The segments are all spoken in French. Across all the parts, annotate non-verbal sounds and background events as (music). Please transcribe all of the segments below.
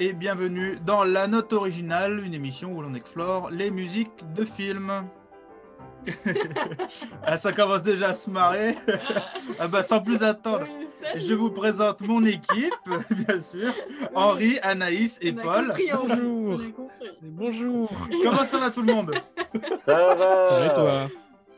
et bienvenue dans La Note Originale, une émission où l'on explore les musiques de films. (laughs) ah, ça commence déjà à se marrer. ah bah, sans plus attendre, je vous présente mon équipe, (laughs) bien sûr. Henri, Anaïs et Paul. Bonjour. Bonjour. Comment ça va tout le monde? Ça va et toi?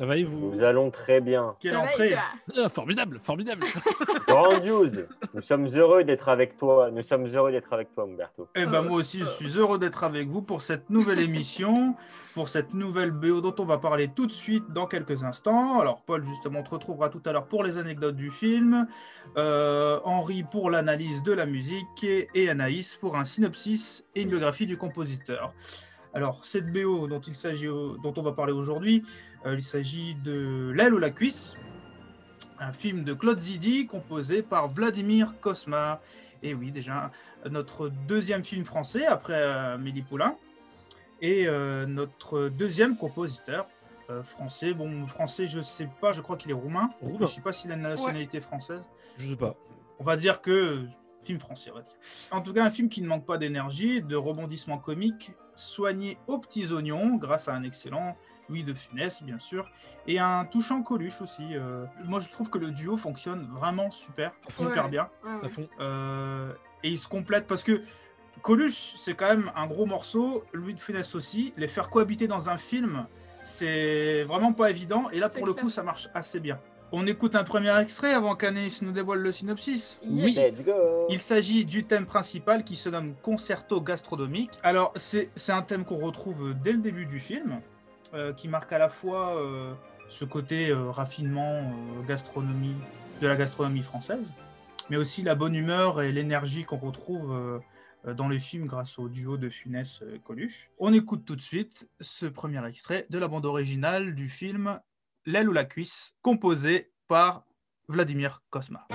Ça va et vous Nous allons très bien. Quelle Ça va et entrée toi Ah, Formidable, formidable. (laughs) Grandiose. Nous sommes heureux d'être avec toi. Nous sommes heureux d'être avec toi, Umberto. Eh ben moi aussi, je suis heureux d'être avec vous pour cette nouvelle émission, pour cette nouvelle BO dont on va parler tout de suite dans quelques instants. Alors Paul, justement, on te retrouvera tout à l'heure pour les anecdotes du film, euh, Henri pour l'analyse de la musique et, et Anaïs pour un synopsis et une biographie du compositeur. Alors cette BO dont il s'agit, dont on va parler aujourd'hui, euh, il s'agit de L'aile ou la cuisse, un film de Claude Zidi composé par Vladimir Kosma. Et oui, déjà notre deuxième film français après euh, Amélie Poulain et euh, notre deuxième compositeur euh, français. Bon, français, je sais pas, je crois qu'il est roumain. Roumain. Je sais pas s'il a une nationalité française. Je sais pas. On va dire que euh, film français, on va dire. En tout cas, un film qui ne manque pas d'énergie, de rebondissements comiques, soigné aux petits oignons grâce à un excellent Louis de Funès, bien sûr, et un touchant Coluche aussi. euh. Moi, je trouve que le duo fonctionne vraiment super, super Ouais. bien. Ouais, ouais. Euh, et ils se complètent parce que Coluche, c'est quand même un gros morceau. Louis de Funès aussi. Les faire cohabiter dans un film, c'est vraiment pas évident. Et là, pour le coup, ça marche assez bien. On écoute un premier extrait avant qu'Anaïs nous dévoile le synopsis. Oui. Yes. Let's go. Il s'agit du thème principal qui se nomme Concerto gastronomique. Alors, c'est un thème qu'on retrouve dès le début du film, euh, qui marque à la fois euh, ce côté euh, raffinement gastronomie, de la gastronomie française, mais aussi la bonne humeur et l'énergie qu'on retrouve dans le film grâce au duo de Funès Coluche. On écoute tout de suite ce premier extrait de la bande originale du film L'aile ou la cuisse, composé par Vladimir Kosma.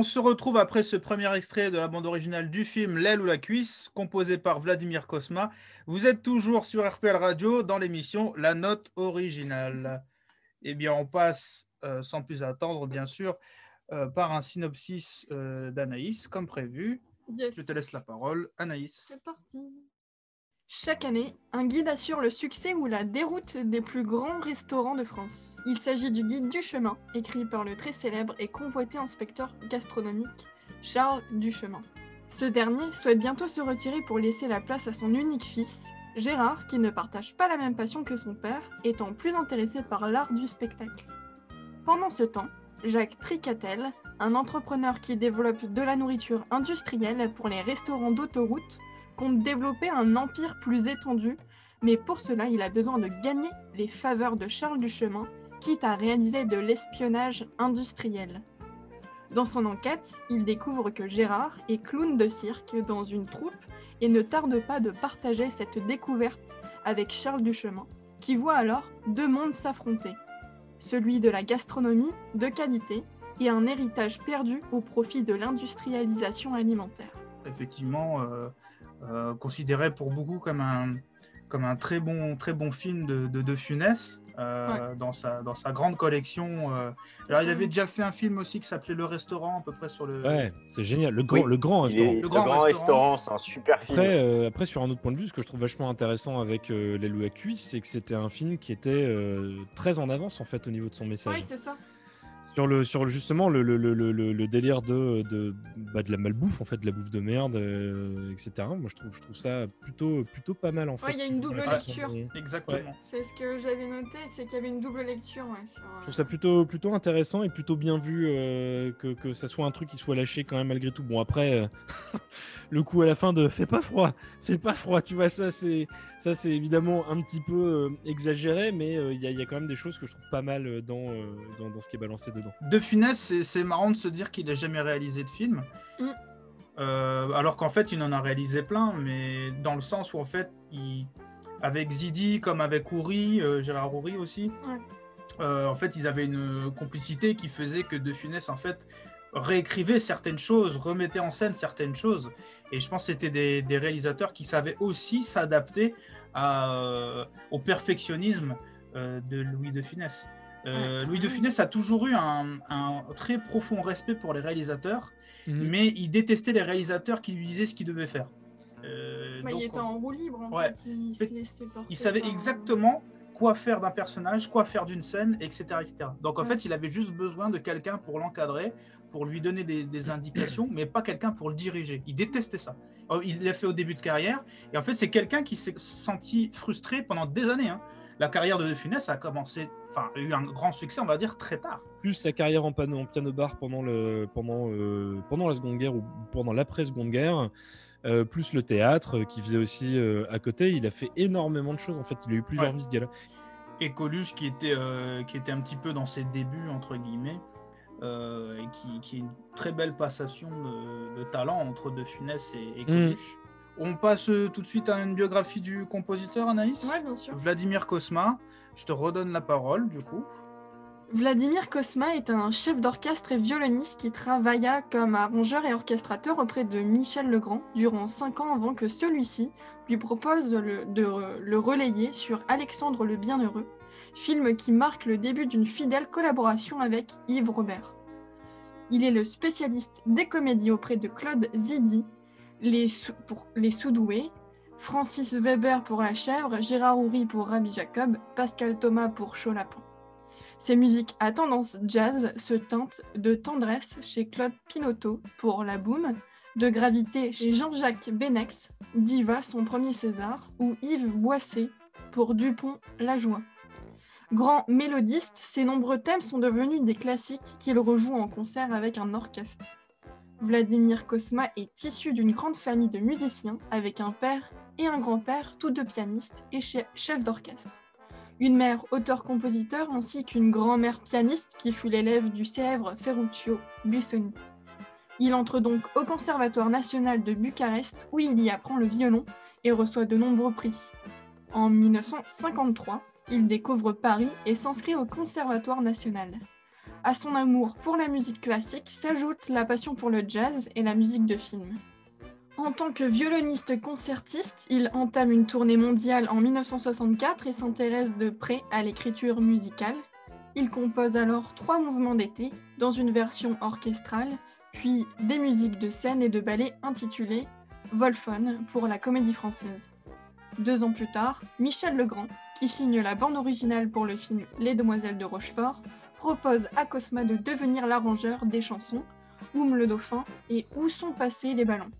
On se retrouve après ce premier extrait de la bande originale du film L'aile ou la cuisse, composé par Vladimir Kosma. Vous êtes toujours sur RPL Radio dans l'émission La note originale. Eh bien, on passe euh, sans plus attendre, bien sûr, euh, par un synopsis euh, d'Anaïs, comme prévu. Yes. Je te laisse la parole, Anaïs. C'est parti. Chaque année, un guide assure le succès ou la déroute des plus grands restaurants de France. Il s'agit du guide du chemin, écrit par le très célèbre et convoité inspecteur gastronomique Charles Duchemin. Ce dernier souhaite bientôt se retirer pour laisser la place à son unique fils, Gérard, qui ne partage pas la même passion que son père, étant plus intéressé par l'art du spectacle. Pendant ce temps, Jacques Tricatel, un entrepreneur qui développe de la nourriture industrielle pour les restaurants d'autoroute, développer un empire plus étendu, mais pour cela, il a besoin de gagner les faveurs de Charles Duchemin, quitte à réaliser de l'espionnage industriel. Dans son enquête, il découvre que Gérard est clown de cirque dans une troupe et ne tarde pas de partager cette découverte avec Charles Duchemin, qui voit alors deux mondes s'affronter. Celui de la gastronomie de qualité et un héritage perdu au profit de l'industrialisation alimentaire. Effectivement, euh, euh, considéré pour beaucoup comme un, comme un très, bon, très bon film de, de, de Funès. Euh, dans, sa, dans sa grande collection. euh. Alors, il avait déjà fait un film aussi qui s'appelait Le Restaurant, à peu près sur le. Ouais, c'est génial. Le grand, Oui. le grand restaurant. Le Le grand, grand restaurant, c'est un super film. Après, euh, après, sur un autre point de vue, ce que je trouve vachement intéressant avec euh, Les Loups à cuisse, c'est que c'était un film qui était euh, très en avance en fait au niveau de son message. Oui, c'est ça. Sur le, sur le- justement le, le, le, le, le délire de, de, bah, de la malbouffe en fait, de la bouffe de merde, euh, etc. Moi, je trouve, je trouve ça plutôt, plutôt pas mal en fait. Ouais, il y a une double lecture. Exactement. C'est ce que j'avais noté, c'est qu'il y avait une double lecture. Ouais, sur, euh, Je trouve ça plutôt, plutôt intéressant et plutôt bien vu euh, que, que ça soit un truc qui soit lâché quand même malgré tout. Bon après, euh, (laughs) le coup à la fin de fais pas froid, fais pas froid, tu vois ça c'est ça c'est évidemment un petit peu euh, exagéré, mais euh, il y, a- il y a quand même des choses que je trouve pas mal dans, dans, dans ce qui est balancé dedans. De Funès, c'est- marrant de se dire qu'il n'a jamais réalisé de film. Mm. Euh, alors qu'en fait, il en a réalisé plein, mais dans le sens où, en fait, il, avec Zidi, comme avec Ouri, euh, Gérard Ouri aussi, Ouais. euh, en fait, ils avaient une complicité qui faisait que De Funès, en fait, réécrivait certaines choses, remettait en scène certaines choses. Et je pense que c'était des, des réalisateurs qui savaient aussi s'adapter euh, au perfectionnisme euh, de Louis de Funès. Euh. Louis de Funès a toujours eu un, un très profond respect pour les réalisateurs, Mhm. mais il détestait les réalisateurs qui lui disaient ce qu'il devait faire. Euh, bah, donc, il était en roue libre, en Ouais. fait. Il se laissait porter il savait par- exactement quoi faire d'un personnage, quoi faire d'une scène, etc., etc. Donc en Ouais. fait, il avait juste besoin de quelqu'un pour l'encadrer, pour lui donner des, des indications, mais pas quelqu'un pour le diriger. Il détestait ça. Euh, Il l'a fait au début de carrière, et en fait, c'est quelqu'un qui s'est senti frustré pendant des années. hein. La carrière de De Funès a commencé, enfin, a eu un grand succès, on va dire, très tard. plus sa carrière en, piano, en piano bar pendant, le, pendant, euh, pendant la Seconde Guerre ou pendant l'après-Seconde Guerre, euh, plus le théâtre euh, qui faisait aussi euh, à côté. Il a fait énormément de choses en fait. Il a eu plusieurs Ouais. vies ce gars-là. et Coluche qui était, qui était un petit peu dans ses débuts, entre guillemets, et qui, qui est une très belle passation de, de talent entre De Funès et, et Coluche. On passe euh, tout de suite à une biographie du compositeur, Anaïs Ouais, bien sûr. Vladimir Kosma, je te redonne la parole du coup. Vladimir Kosma est un chef d'orchestre et violoniste qui travailla comme arrangeur et orchestrateur auprès de Michel Legrand durant cinq ans avant que celui-ci lui propose le- de le relayer sur Alexandre le Bienheureux, film qui marque le début d'une fidèle collaboration avec Yves Robert. Il est le spécialiste des comédies auprès de Claude Zidi, les Soudoués, Francis Weber pour La Chèvre, Gérard Houry pour Rabbi Jacob, Pascal Thomas pour Chaud Lapin. Ces musiques à tendance jazz se teintent de tendresse chez Claude Pinotto pour La Boum, de gravité chez Jean-Jacques Benex, Diva son premier César, ou Yves Boisset pour Dupont La Joie. Grand mélodiste, ses nombreux thèmes sont devenus des classiques qu'il rejoue en concert avec un orchestre. Vladimir Kosma est issu d'une grande famille de musiciens avec un père et un grand-père, tous deux pianistes et che- chefs d'orchestre une mère auteur-compositeur ainsi qu'une grand-mère pianiste qui fut l'élève du célèbre Ferruccio Busoni. Il entre donc au Conservatoire national de Bucarest où il y apprend le violon et reçoit de nombreux prix. En 1953, il découvre Paris et s'inscrit au Conservatoire national. À son amour pour la musique classique s'ajoute la passion pour le jazz et la musique de film. En tant que violoniste concertiste, il entame une tournée mondiale en 1964 et s'intéresse de près à l'écriture musicale. Il compose alors trois mouvements d'été dans une version orchestrale, puis des musiques de scène et de ballet intitulées Wolfone pour la comédie française. Deux ans plus tard, Michel Legrand, qui signe la bande originale pour le film Les Demoiselles de Rochefort, propose à Cosma de devenir l'arrangeur des chansons Oum le Dauphin et Où sont passés les ballons.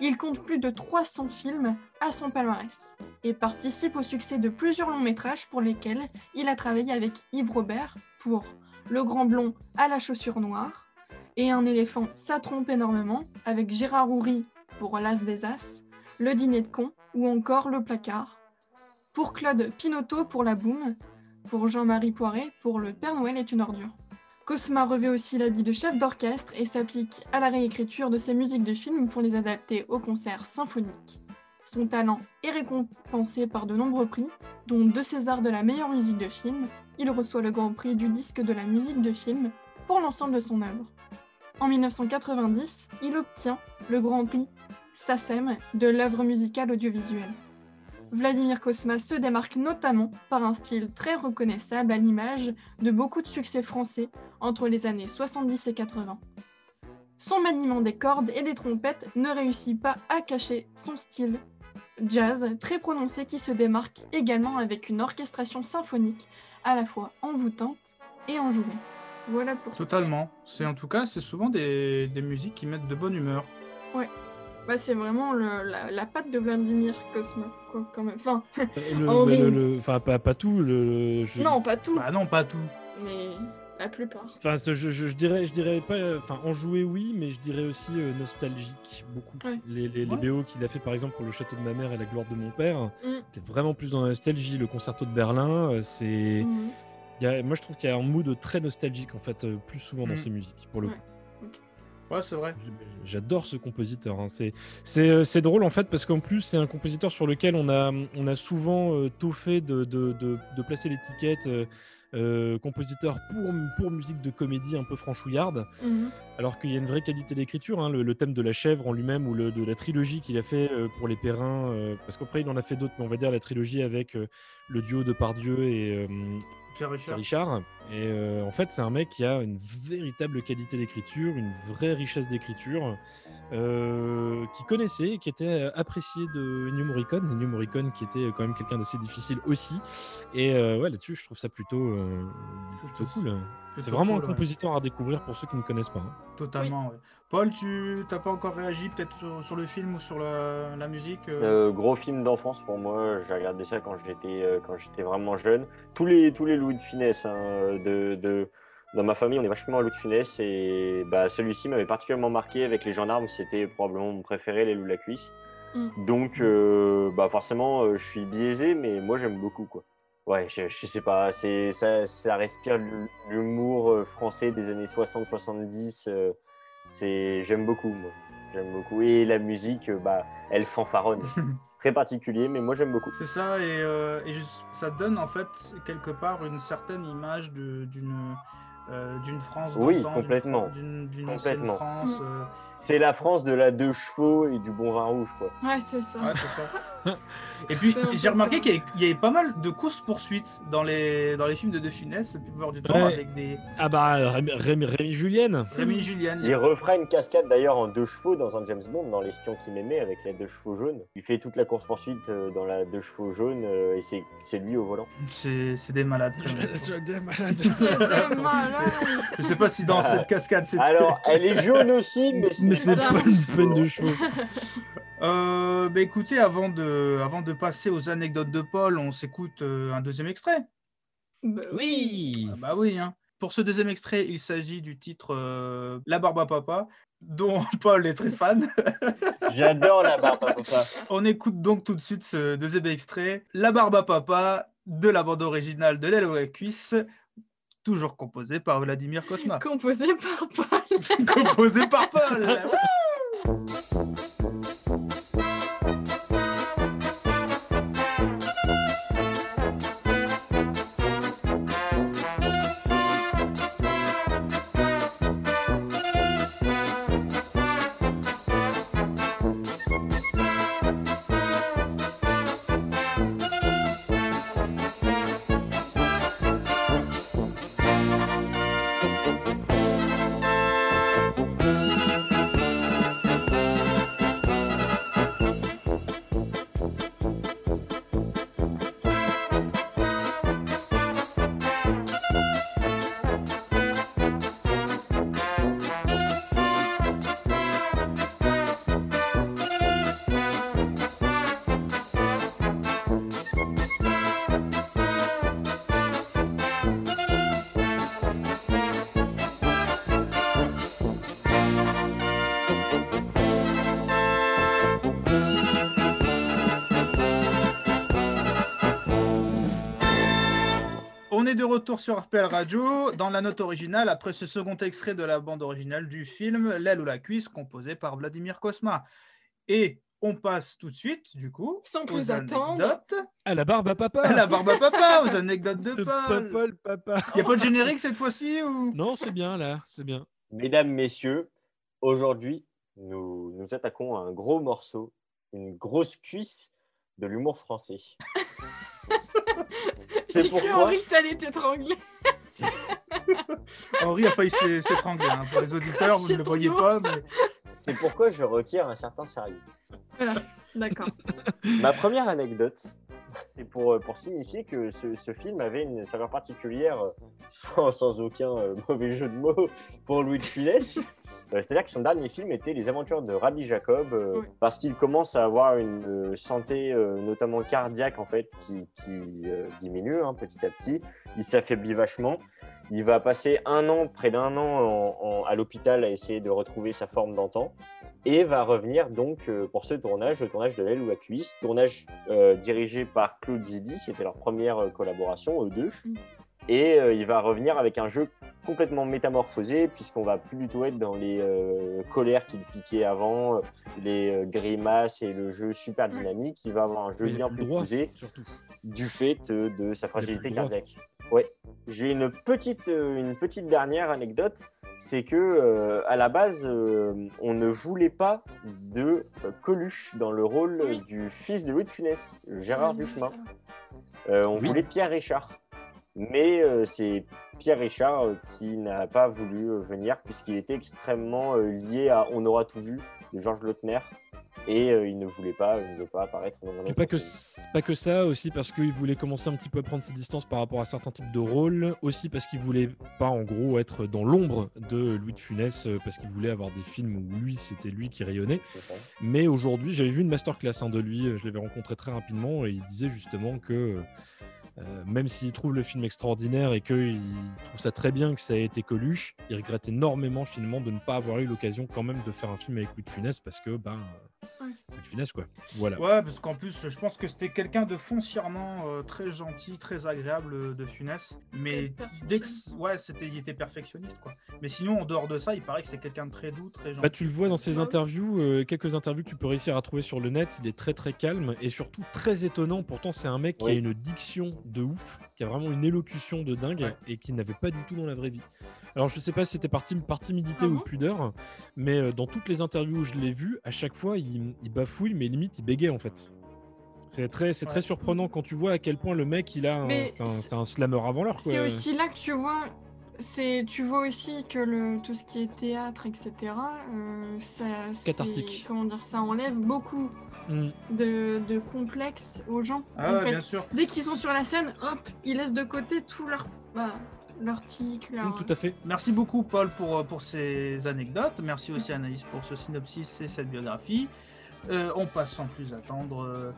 Il compte plus de 300 films à son palmarès et participe au succès de plusieurs longs métrages pour lesquels il a travaillé avec Yves Robert pour Le Grand Blond à la chaussure noire et Un éléphant, ça trompe énormément avec Gérard Houry pour L'As des As, Le Dîner de Con ou encore Le Placard. Pour Claude Pinotto pour La Boum, pour Jean-Marie Poiret pour Le Père Noël est une ordure. Cosma revêt aussi l'habit de chef d'orchestre et s'applique à la réécriture de ses musiques de films pour les adapter aux concerts symphoniques. Son talent est récompensé par de nombreux prix, dont deux Césars de la meilleure musique de film. Il reçoit le Grand Prix du disque de la musique de film pour l'ensemble de son œuvre. En 1990, il obtient le Grand Prix SACEM de l'œuvre musicale audiovisuelle. Vladimir Cosma se démarque notamment par un style très reconnaissable à l'image de beaucoup de succès français entre les années 70 et 80. Son maniement des cordes et des trompettes ne réussit pas à cacher son style jazz très prononcé qui se démarque également avec une orchestration symphonique à la fois envoûtante et enjouée. Voilà pour Totalement. C'est en tout cas, c'est souvent des, des musiques qui mettent de bonne humeur. Ouais. Bah, c'est vraiment le, la, la patte de Vladimir Cosma, quoi, quand même. Enfin, Euh, (laughs) le- Henri. le- le- Enfin, pas, pas tout. Le, je- non, pas tout, Bah non, pas tout. mais la plupart. Enfin, je, je, je dirais, je dirais pas. Enfin, enjoué, oui, mais je dirais aussi euh, nostalgique, beaucoup. Ouais. Les, les, les Ouais. BO qu'il a fait, par exemple, pour Le Château de ma mère et La gloire de mon père, Mm. t'es vraiment plus dans la nostalgie. Le concerto de Berlin, euh, c'est. A- moi, je trouve qu'il y a un mood très nostalgique, en fait, plus souvent dans Mm. ses musiques, pour le Ouais. coup. Ouais, c'est vrai. J'adore ce compositeur. hein. C'est c'est euh, c'est drôle en fait parce qu'en plus c'est un compositeur sur lequel on a on a souvent euh, tôt fait de, de, de, de placer l'étiquette euh, euh, compositeur pour pour musique de comédie un peu franchouillarde, Mhm. alors qu'il y a une vraie qualité d'écriture. hein. Le, le thème de la chèvre en lui-même ou le, de la trilogie qu'il a fait euh, pour les Perrins, euh, parce qu'après il en a fait d'autres, mais on va dire la trilogie avec euh, le duo de Pardieu et euh, Pierre Richard. Richard. Et euh, en fait, c'est un mec qui a une véritable qualité d'écriture, une vraie richesse d'écriture, euh, qui connaissait, et qui était euh, apprécié de Ennio Morricone. Ennio Morricone qui était quand même quelqu'un d'assez difficile aussi. Et euh, ouais, là-dessus, je trouve ça plutôt, euh, plutôt cool. C'est vraiment cool, un ouais. compositeur à découvrir pour ceux qui ne connaissent pas. hein. Totalement, ouais. Paul, tu t'as pas encore réagi peut-être sur, sur le film ou sur la, la musique euh Euh, gros film d'enfance pour moi. J'ai regardé ça quand j'étais euh, quand j'étais vraiment jeune. Tous les tous les Louis de Finesse hein, de, de dans ma famille, on est vachement à Louis de Finesse et bah celui-ci m'avait particulièrement marqué avec les gendarmes. C'était probablement mon préféré, les loups de la cuisse. Mm. Donc euh, bah forcément, euh, je suis biaisé, mais moi j'aime beaucoup quoi. Ouais, je, je sais pas, c'est ça, ça respire l'hu- l'humour français des années 60-70. euh, c'est j'aime beaucoup moi. J'aime beaucoup et la musique, euh, bah elle fanfaronne. (laughs) C'est très particulier, mais moi j'aime beaucoup. C'est ça, et, euh, et ça donne en fait quelque part une certaine image de- d'une euh, d'une France Oui, complètement. D'une Complètement. France. Mm. euh, C'est la France de la deux chevaux et du bon vin rouge, quoi. Ouais, c'est ça. ouais, c'est ça. (laughs) Et puis C'est j'ai remarqué qu'il y, avait- pas mal de courses-poursuites dans les, dans les films de De Funès, la plupart du temps, Ouais. avec des Ah bah, Rémi, Rémi, Rémi Julienne Rémi Julien. Il refera une cascade d'ailleurs en deux chevaux dans un James Bond, dans L'espion qui m'aimait, avec les deux chevaux jaunes. Il fait toute la course-poursuite euh, dans la deux chevaux jaunes euh, et c'est c'est lui au volant. C'est c'est des malades. quand même. (laughs) C'était malade. Je sais pas si dans cette cascade c'était. Alors, elle est jaune aussi, mais c'est c'est pas une semaine de chevaux. Euh, bah écoutez, avant de, avant de passer aux anecdotes de Paul, on s'écoute euh, un deuxième extrait. Bah Oui Ah bah oui. Hein. Pour ce deuxième extrait, il s'agit du titre euh, La Barbe à Papa, dont (laughs) Paul est très fan. (laughs) J'adore la barbe à papa. On écoute donc tout de suite ce deuxième extrait, La Barbe à Papa, de la bande originale de l'aile la cuisse, toujours composé par Vladimir Kosma. Composé par Paul. (laughs) composé par Paul de retour sur RPL Radio dans la note originale après ce second extrait de la bande originale du film L'aile ou la cuisse composé par Vladimir Kosma. Et on passe tout de suite, du coup, Sans plus attendre. À la barbe à papa. À la barbe à papa, aux anecdotes de (laughs) Le Paul. papa, le papa. Il n'y a pas de générique cette fois-ci ou? Non, c'est bien là, c'est bien. Mesdames, messieurs, aujourd'hui, nous nous attaquons à un gros morceau, une grosse cuisse de l'humour français. (laughs) C'est J'ai cru pourquoi- Henri que t'allais t'étrangler. (laughs) Henri a failli s'é- s'étrangler. hein. Pour les auditeurs, vous ne le voyez pas, mais C'est pourquoi je requiers un certain sérieux. Voilà, d'accord. (laughs) Ma première anecdote, c'est pour, euh, pour signifier que ce, ce film avait une saveur particulière, euh, sans, sans aucun euh, mauvais jeu de mots, pour Louis de Funès. Euh, C'est-à-dire que son dernier film était Les Aventures de Rabbi Jacob, euh, Oui. parce qu'il commence à avoir une euh, santé, euh, notamment cardiaque, en fait, qui, qui, euh, diminue hein, petit à petit. Il s'affaiblit vachement. Il va passer un an, près d'un an, en- en- à l'hôpital à essayer de retrouver sa forme d'antan et va revenir donc pour ce tournage, le tournage de l'aile ou la cuisse, tournage dirigé par Claude Zidi, c'était leur première collaboration, eux deux. Mm. Et il va revenir avec un jeu complètement métamorphosé, puisqu'on va plus du tout être dans les euh, colères qu'il piquait avant, euh, les euh, grimaces et le jeu super dynamique. Il va avoir un jeu bien plus plus le droit, posé surtout. du fait euh, de sa fragilité cardiaque. Ouais. J'ai une petite, euh, une petite dernière anecdote, c'est que euh, à la base, euh, on ne voulait pas de euh, Coluche dans le rôle Oui. du fils de Louis de Funès, Gérard Oui, Duchemin. Euh, on Oui. voulait Pierre Richard. Mais euh, c'est Pierre Richard euh, qui n'a pas voulu euh, venir puisqu'il était extrêmement lié à On aura tout vu de Georges Lautner. Et il ne voulait pas, il ne veut pas apparaître dans un Et pas que, pas que ça, aussi parce qu'il voulait commencer un petit peu à prendre ses distances par rapport à certains types de rôles, aussi parce qu'il voulait pas en gros être dans l'ombre de Louis de Funès, parce qu'il voulait avoir des films où lui, c'était lui qui rayonnait. Mais aujourd'hui, j'avais vu une masterclass hein, de lui, je l'avais rencontré très rapidement, et il disait justement que euh, même s'il trouve le film extraordinaire et qu'il trouve ça très bien que ça ait été Coluche, il regrette énormément finalement de ne pas avoir eu l'occasion quand même de faire un film avec Louis de Funès, parce que, ben, euh, de Funès, quoi. Voilà. Ouais, parce qu'en plus, je pense que c'était quelqu'un de foncièrement euh, très gentil, très agréable euh, de Funès. Mais dès que, ouais, c'était, il était perfectionniste, quoi. Mais sinon, en dehors de ça, il paraît que c'était quelqu'un de très doux, très gentil. Bah, tu le vois dans ses interviews, euh, quelques interviews que tu peux réussir à trouver sur le net. Il est très très calme et surtout très étonnant. Pourtant, c'est un mec qui a une diction de ouf, qui a vraiment une élocution de dingue Ouais. et qui n'avait pas du tout dans la vraie vie. Alors, je sais pas si c'était par, tim- par timidité Ah ou bon pudeur, mais euh, dans toutes les interviews où je l'ai vu, à chaque fois, il, il bafouille, mais limite, il bégaye en fait. C'est très, c'est très surprenant quand tu vois à quel point le mec, il a un, c'est un, c'est- c'est un slammer avant l'heure. quoi. C'est aussi là que tu vois, c'est tu vois aussi que le tout ce qui est théâtre, etc. euh, ça, c'est- Cathartique. Comment dire, ça enlève beaucoup Mm. de, de complexes aux gens. Ah en fait. bien sûr. Dès qu'ils sont sur la scène, hop, ils laissent de côté tout leur bah, leur tic, leur. Mm, tout à fait. Merci beaucoup, Paul, pour, euh, pour ces anecdotes. Merci aussi, Anaïs, pour ce synopsis et cette biographie. Euh, on passe sans plus attendre euh,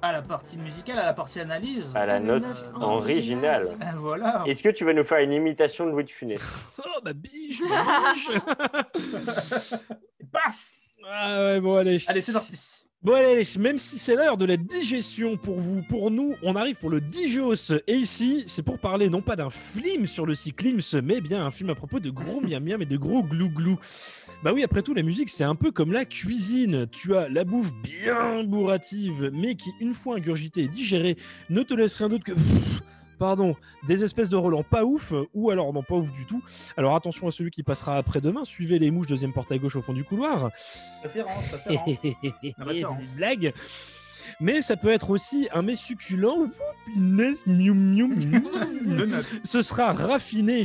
à la partie musicale, à la partie analyse. À la note note originale. Euh, voilà. Est-ce que tu vas nous faire une imitation de Louis de Funès? (laughs) Oh, ma biche, ma biche (laughs) paf Ah ouais, bon, allez. Allez, c'est parti. Bon allez, même si c'est l'heure de la digestion pour vous, pour nous, on arrive pour le Digios. Et ici, c'est pour parler non pas d'un film sur le cyclisme, mais bien un film à propos de gros miam miam et de gros glou glou. Bah oui, après tout, la musique, c'est un peu comme la cuisine. Tu as la bouffe bien bourrative, mais qui, une fois ingurgitée et digérée, ne te laisse rien d'autre que... Pardon, des espèces de relents pas ouf, ou alors non pas ouf du tout. Alors attention à celui qui passera après-demain, suivez les mouches, deuxième porte à gauche au fond du couloir. Référence, référence. (laughs) blagues. Mais ça peut être aussi un mets succulent. (laughs) Ce sera raffiné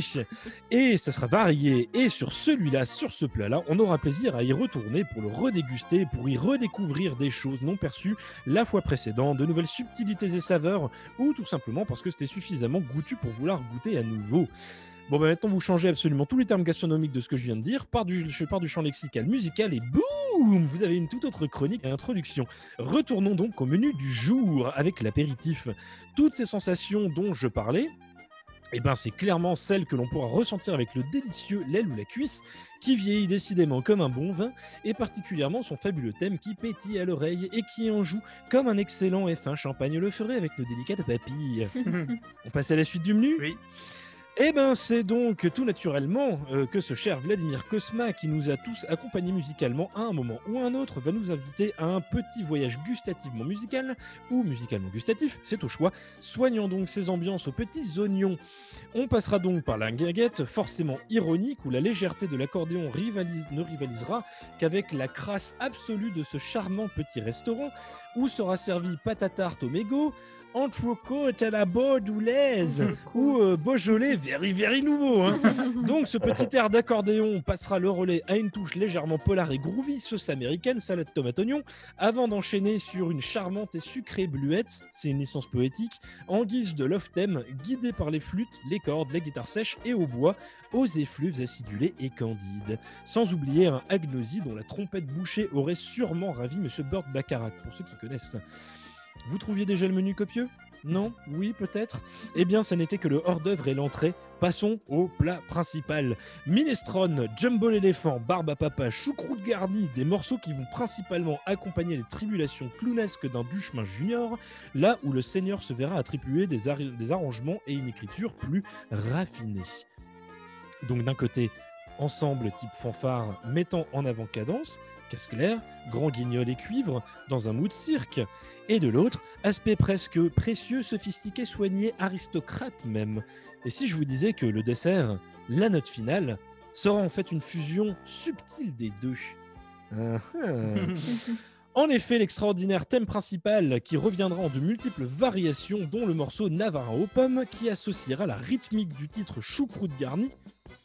et ça sera varié. Et sur celui-là, sur ce plat-là, on aura plaisir à y retourner pour le redéguster, pour y redécouvrir des choses non perçues la fois précédente, de nouvelles subtilités et saveurs, ou tout simplement parce que c'était suffisamment goûtu pour vouloir goûter à nouveau. Bon, bah maintenant, vous changez absolument tous les termes gastronomiques de ce que je viens de dire, par du, je pars du champ lexical musical et boum Vous avez une toute autre chronique et introduction. Retournons donc au menu du jour avec l'apéritif. Toutes ces sensations dont je parlais, eh ben, c'est clairement celle que l'on pourra ressentir avec le délicieux l'aile ou la cuisse, qui vieillit décidément comme un bon vin, et particulièrement son fabuleux thème qui pétille à l'oreille et qui en joue comme un excellent et fin champagne le ferait avec nos délicates papilles. (laughs) On passe à la suite du menu? Oui. Eh ben, c'est donc tout naturellement euh, que ce cher Vladimir Kosma, qui nous a tous accompagnés musicalement à un moment ou à un autre, va nous inviter à un petit voyage gustativement musical ou musicalement gustatif, c'est au choix, soignant donc ces ambiances aux petits oignons. On passera donc par la guinguette forcément ironique où la légèreté de l'accordéon ne rivalisera qu'avec la crasse absolue de ce charmant petit restaurant où sera servi pâte à au mégot, entrecôte à la bordoulaise ou euh, Beaujolais very very nouveau. hein. (laughs) Donc ce petit air d'accordéon passera le relais à une touche légèrement polar et groovy, sauce américaine, salade tomate oignon, avant d'enchaîner sur une charmante et sucrée bluette, c'est une licence poétique, en guise de love theme, guidé par les flûtes, les cordes, les guitares sèches et au bois, aux effluves acidulés et candides. Sans oublier un agnosie dont la trompette bouchée aurait sûrement ravi Monsieur Burt Bacharach, pour ceux qui connaissent. Vous trouviez déjà le menu copieux? Non? Oui, peut-être? Eh bien, ça n'était que le hors-d'œuvre et l'entrée. Passons au plat principal. Minestrone, jumbo l'éléphant, barbe à papa, choucroute garnie, des morceaux qui vont principalement accompagner les tribulations clownesques d'un Duchemin junior, là où le seigneur se verra attribuer des, des arrangements et une écriture plus raffinée. Donc d'un côté, ensemble type fanfare mettant en avant cadence, casse clair, grand guignol et cuivre, dans un mood cirque. Et de l'autre, aspect presque précieux, sophistiqué, soigné, aristocrate même. Et si je vous disais que le dessert, la note finale, sera en fait une fusion subtile des deux ah. (laughs) (laughs) En effet, l'extraordinaire thème principal qui reviendra en de multiples variations, dont le morceau Navarin aux pommes, qui associera la rythmique du titre Choucroute garnie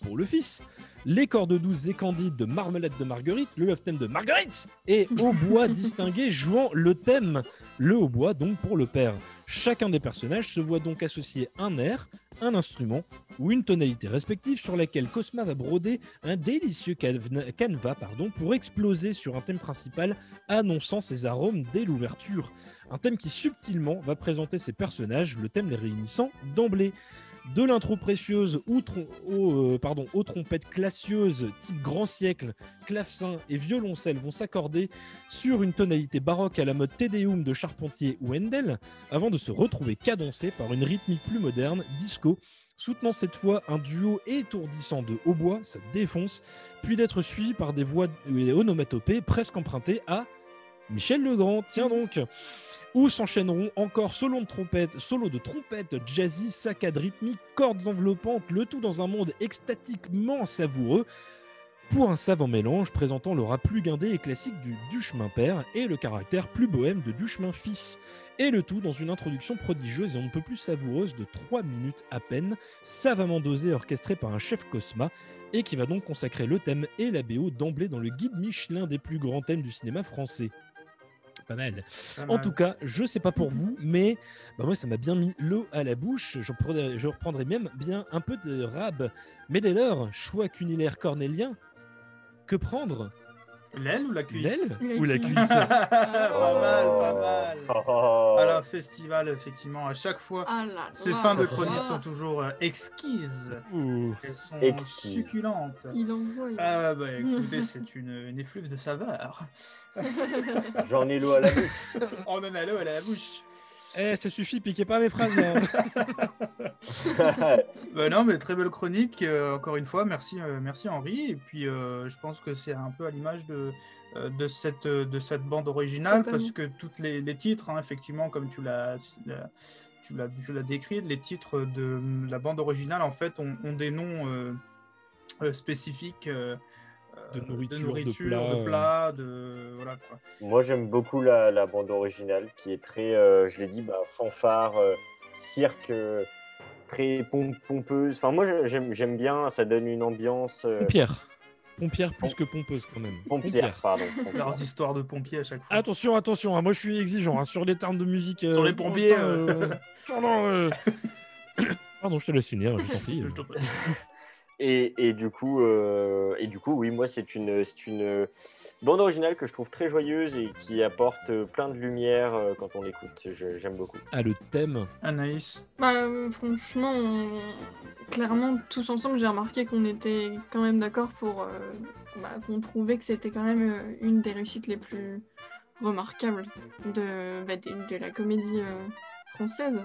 pour le fils, les cordes douces et candides de Marmelade de Marguerite, le love thème de Marguerite, et hautbois (laughs) distingué jouant le thème, le hautbois donc pour le père. Chacun des personnages se voit donc associer un air, un instrument ou une tonalité respective sur laquelle Cosma va broder un délicieux canevas canevas, pardon, pour exploser sur un thème principal annonçant ses arômes dès l'ouverture. Un thème qui subtilement va présenter ses personnages, le thème les réunissant d'emblée. De l'intro précieuse aux, aux, euh, pardon, aux trompettes classieuses type grand siècle, clavecin et violoncelle vont s'accorder sur une tonalité baroque à la mode Te Deum de Charpentier ou Handel, avant de se retrouver cadencé par une rythmique plus moderne, disco, soutenant cette fois un duo étourdissant de hautbois, ça défonce, puis d'être suivi par des voix et onomatopées presque empruntées à Michel Legrand, tiens donc Où s'enchaîneront encore solos de trompette, solo de trompette, jazzy, saccades rythmiques, cordes enveloppantes, le tout dans un monde extatiquement savoureux, pour un savant mélange présentant l'aura plus guindé et classique du Duchemin père et le caractère plus bohème de Duchemin fils. Et le tout dans une introduction prodigieuse et on ne peut plus savoureuse de 3 minutes à peine, savamment dosée orchestrée par un chef Cosma, et qui va donc consacrer le thème et la BO d'emblée dans le guide Michelin des plus grands thèmes du cinéma français. Pas mal. Pas En mal. tout cas, je sais pas pour vous, mais bah moi ça m'a bien mis l'eau à la bouche. Je reprendrai, je reprendrai même bien un peu de rab. Mais dès lors, choix cunilaire cornélien, que prendre? L'aile ou la cuisse L'aile La ou la cuisse. (laughs) Pas mal, pas mal. Oh. À la festival, effectivement, à chaque fois, Ah là ces fins de chronique là. sont toujours euh, exquises. Ouh. Elles sont succulentes. Il envoie. Ah bah (laughs) écoutez, c'est une, une effluve de saveur. J'en ai l'eau à la bouche. (laughs) On en a l'eau à la bouche. Eh, ça suffit, piquez pas mes phrases là. Bah (laughs) non, mais très belle chronique, euh, encore une fois, merci, euh, merci Henri. Et puis euh, je pense que c'est un peu à l'image de, de, cette, de cette bande originale, parce que tous les, les titres, hein, effectivement, comme tu l'as tu l'as tu l'as décrit, les titres de la bande originale, en fait, ont, ont des noms euh, euh, spécifiques. De euh, nourriture, de nourriture, plats, de euh. plats, de voilà quoi. Moi, j'aime beaucoup la, la bande originale qui est très, euh, je l'ai dit, bah, fanfare, euh, cirque, euh, très pom- pompeuse. Enfin, moi, j'aime j'aime bien, ça donne une ambiance. euh, Pompière. Pompière plus que pompeuse quand même. pompière, pardon. (laughs) pompière. Leurs histoires de pompiers à chaque fois. Attention, attention, hein, moi je suis exigeant hein, sur les termes de musique. euh, Sur les pompiers, pardon, euh. (laughs) (coughs) Pardon, je te laisse finir, je t'en prie. Et, et du coup, euh, et du coup, oui, moi, c'est une, c'est une, bande originale que je trouve très joyeuse et qui apporte plein de lumière euh, quand on l'écoute. Je- J'aime beaucoup. Ah, le thème. Anaïs. Bah, euh, franchement, on- clairement, tous ensemble, j'ai remarqué qu'on était quand même d'accord pour. euh, bah, qu'on trouvait que c'était quand même euh, une des réussites les plus remarquables de, bah, de, de la comédie euh, française.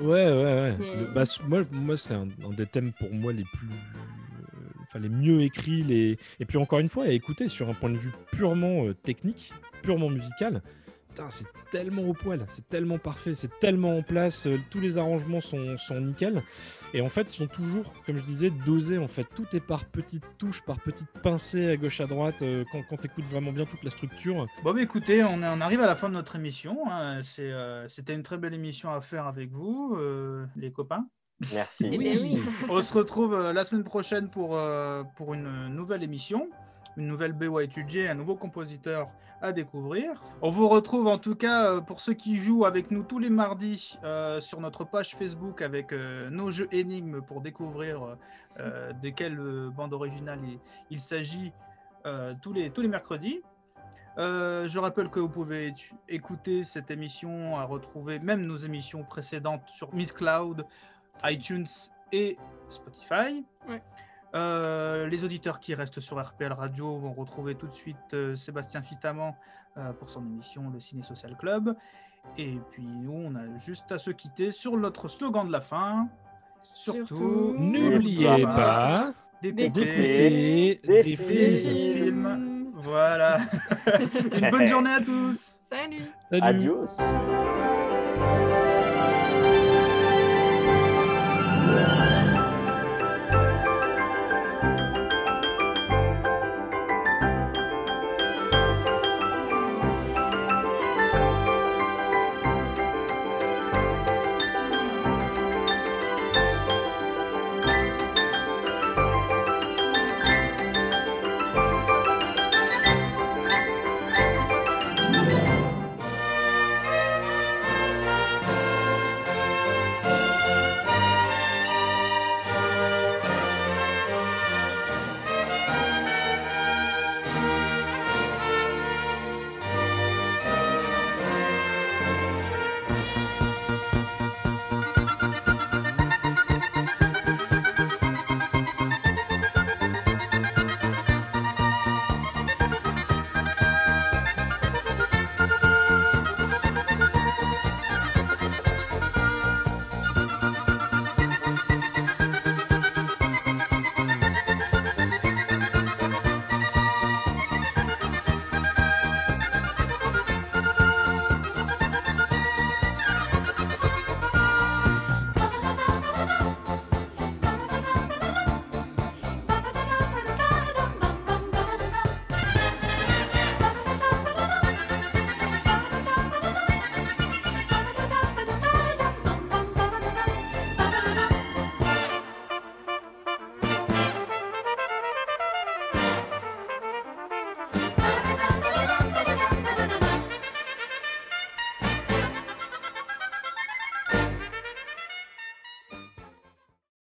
Ouais, ouais, ouais. Mais- Le- bah, moi, moi c'est un, un des thèmes pour moi les plus. euh, Enfin, les mieux écrits. Les... Et puis, encore une fois, à écouter sur un point de vue purement euh, technique, purement musical. Putain, c'est tellement au poil, c'est tellement parfait, c'est tellement en place, euh, tous les arrangements sont, sont nickel. Et en fait, ils sont toujours, comme je disais, dosés. En fait, tout est par petites touches, par petites pincées à gauche à droite. euh, quand quand tu écoutes vraiment bien toute la structure, Bon, bah, écoutez, on, arrive à la fin de notre émission. hein. Euh, C'était une très belle émission à faire avec vous, euh, les copains. Merci. Eh ben oui. On se retrouve euh, la semaine prochaine pour, euh, pour une nouvelle émission, une nouvelle BO à étudier, un nouveau compositeur à découvrir. On vous retrouve en tout cas euh, pour ceux qui jouent avec nous tous les mardis euh, sur notre page Facebook avec euh, nos jeux énigmes pour découvrir de quelle bande originale il, s'agit tous, les, tous les mercredis. Je rappelle que vous pouvez écouter cette émission, à retrouver même nos émissions précédentes sur Miss Cloud, iTunes et Spotify. Ouais. Euh, les auditeurs qui restent sur RPL Radio vont retrouver tout de suite euh, Sébastien Fitaman euh, pour son émission Le Ciné Social Club. Et puis nous, on a juste à se quitter sur notre slogan de la fin. Surtout, Surtout, n'oubliez N'oubliez pas d'écouter des des films. films. films. Voilà. (laughs) Une bonne journée à tous. Salut Salut. Adios.